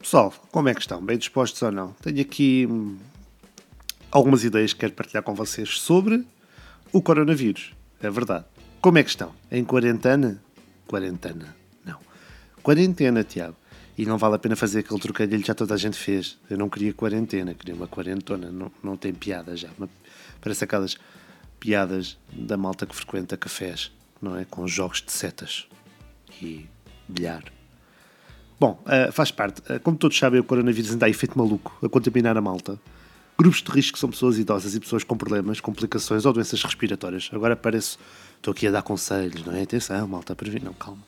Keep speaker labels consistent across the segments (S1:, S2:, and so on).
S1: Pessoal, como é que estão? Bem dispostos ou não? Tenho aqui hum, algumas ideias que quero partilhar com vocês sobre o coronavírus. É verdade. Como é que estão? Em quarentena? Quarentena. Não. Quarentena, Tiago. E não vale a pena fazer aquele trocadilho que já toda a gente fez. Eu não queria quarentena, queria uma quarentona. Não, não tem piada já. Parece aquelas piadas da malta que frequenta cafés, não é? Com jogos de setas e bilhar. Bom, uh, faz parte. Uh, como todos sabem, o coronavírus ainda há efeito maluco a contaminar a malta. Grupos de risco são pessoas idosas e pessoas com problemas, complicações ou doenças respiratórias. Agora parece. Estou aqui a dar conselhos, não é? Atenção, malta, previne. Não, calma.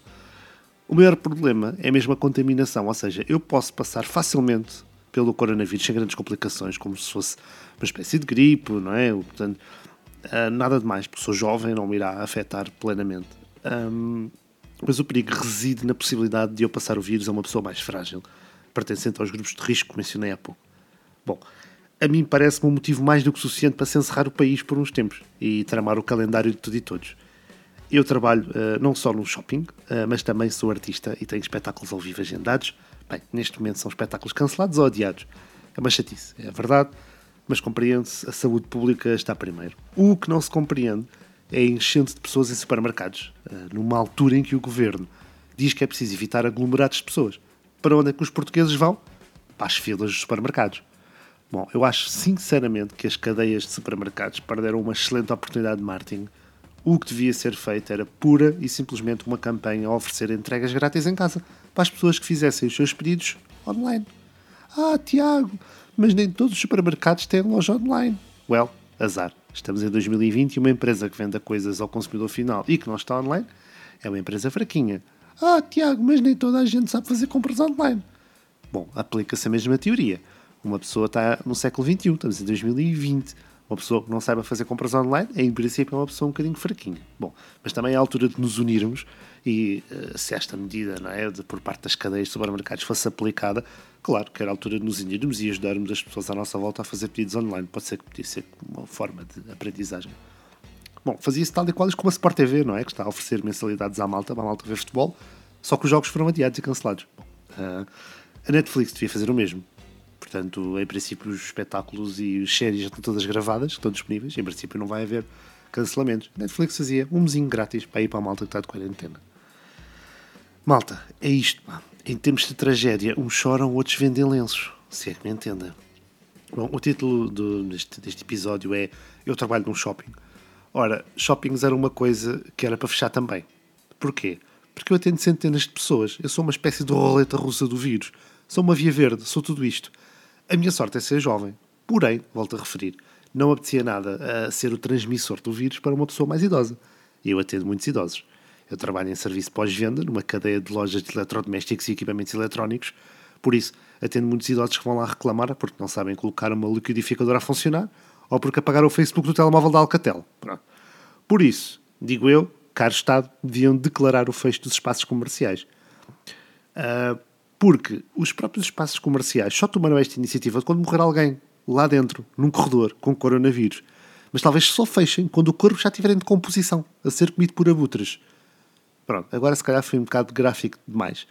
S1: O maior problema é mesmo a contaminação, ou seja, eu posso passar facilmente pelo coronavírus sem grandes complicações, como se fosse uma espécie de gripe, não é? Portanto, uh, nada de mais, porque sou jovem, não me irá afetar plenamente. Um, mas o perigo reside na possibilidade de eu passar o vírus a uma pessoa mais frágil, pertencente aos grupos de risco que mencionei há pouco. Bom, a mim parece-me um motivo mais do que suficiente para se encerrar o país por uns tempos e tramar o calendário de tudo e todos. Eu trabalho uh, não só no shopping, uh, mas também sou artista e tenho espetáculos ao vivo agendados. Bem, neste momento são espetáculos cancelados ou adiados. É uma chatice, é verdade, mas compreende-se, a saúde pública está primeiro. O que não se compreende é enchente de pessoas em supermercados, uh, numa altura em que o governo diz que é preciso evitar aglomerados de pessoas. Para onde é que os portugueses vão? Para as filas dos supermercados. Bom, eu acho sinceramente que as cadeias de supermercados perderam uma excelente oportunidade de marketing. O que devia ser feito era pura e simplesmente uma campanha a oferecer entregas grátis em casa para as pessoas que fizessem os seus pedidos online. Ah, Tiago, mas nem todos os supermercados têm loja online. Well, azar. Estamos em 2020 e uma empresa que venda coisas ao consumidor final e que não está online é uma empresa fraquinha. Ah, Tiago, mas nem toda a gente sabe fazer compras online. Bom, aplica-se a mesma teoria uma pessoa está no século XXI, estamos em 2020. Uma pessoa que não saiba fazer compras online, em princípio, é uma pessoa um bocadinho fraquinha. Bom, mas também é a altura de nos unirmos e uh, se esta medida, não é, de, por parte das cadeias de supermercados fosse aplicada, claro que era a altura de nos unirmos e ajudarmos as pessoas à nossa volta a fazer pedidos online. Pode ser que podia ser uma forma de aprendizagem. Bom, fazia-se tal e qual como a Sport TV, não é? Que está a oferecer mensalidades à malta, para a malta ver futebol, só que os jogos foram adiados e cancelados. Bom, uh, a Netflix devia fazer o mesmo. Portanto, em princípio, os espetáculos e as séries estão todas gravadas, estão disponíveis. Em princípio, não vai haver cancelamentos. Netflix fazia um mesinho grátis para ir para a malta que está de quarentena. Malta, é isto, pá. Em tempos de tragédia, uns choram, outros vendem lenços. Se é que me entenda. Bom, o título do, deste, deste episódio é Eu trabalho num shopping. Ora, shoppings era uma coisa que era para fechar também. Porquê? Porque eu atendo centenas de pessoas. Eu sou uma espécie de roleta russa do vírus. Sou uma via verde, sou tudo isto. A minha sorte é ser jovem. Porém, volto a referir, não apetecia nada a ser o transmissor do vírus para uma pessoa mais idosa. Eu atendo muitos idosos. Eu trabalho em serviço pós-venda, numa cadeia de lojas de eletrodomésticos e equipamentos eletrónicos. Por isso, atendo muitos idosos que vão lá reclamar porque não sabem colocar uma liquidificadora a funcionar ou porque apagaram o Facebook do telemóvel da Alcatel. Pronto. Por isso, digo eu, caro Estado, deviam declarar o fecho dos espaços comerciais. Uh, porque os próprios espaços comerciais só tomaram esta iniciativa quando morrer alguém lá dentro, num corredor, com coronavírus. Mas talvez só fechem quando o corpo já estiver em decomposição, a ser comido por abutres. Pronto, agora se calhar foi um bocado gráfico demais.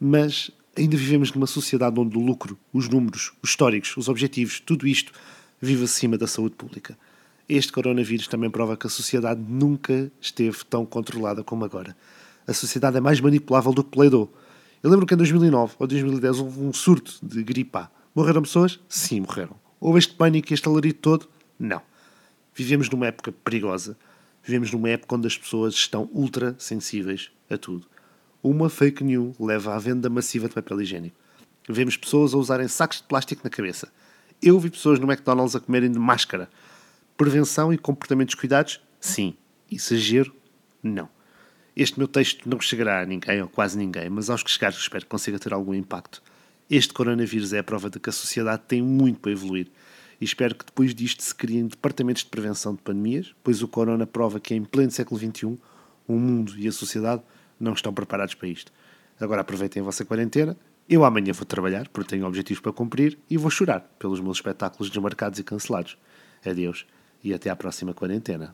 S1: Mas ainda vivemos numa sociedade onde o lucro, os números, os históricos, os objetivos, tudo isto vive acima da saúde pública. Este coronavírus também prova que a sociedade nunca esteve tão controlada como agora. A sociedade é mais manipulável do que Play Doh eu lembro que em 2009 ou 2010 houve um surto de gripe A. Morreram pessoas? Sim, morreram. Houve este pânico e este alarido todo? Não. Vivemos numa época perigosa. Vivemos numa época onde as pessoas estão ultra sensíveis a tudo. Uma fake news leva à venda massiva de papel higiênico. Vemos pessoas a usarem sacos de plástico na cabeça. Eu vi pessoas no McDonald's a comerem de máscara. Prevenção e comportamentos cuidados? Sim. Exagero? Não. Este meu texto não chegará a ninguém, ou quase ninguém, mas aos que chegar espero que consiga ter algum impacto. Este coronavírus é a prova de que a sociedade tem muito para evoluir e espero que depois disto se criem departamentos de prevenção de pandemias, pois o corona prova que em pleno século XXI o mundo e a sociedade não estão preparados para isto. Agora aproveitem a vossa quarentena. Eu amanhã vou trabalhar, porque tenho objetivos para cumprir, e vou chorar pelos meus espetáculos desmarcados e cancelados. Adeus e até à próxima quarentena.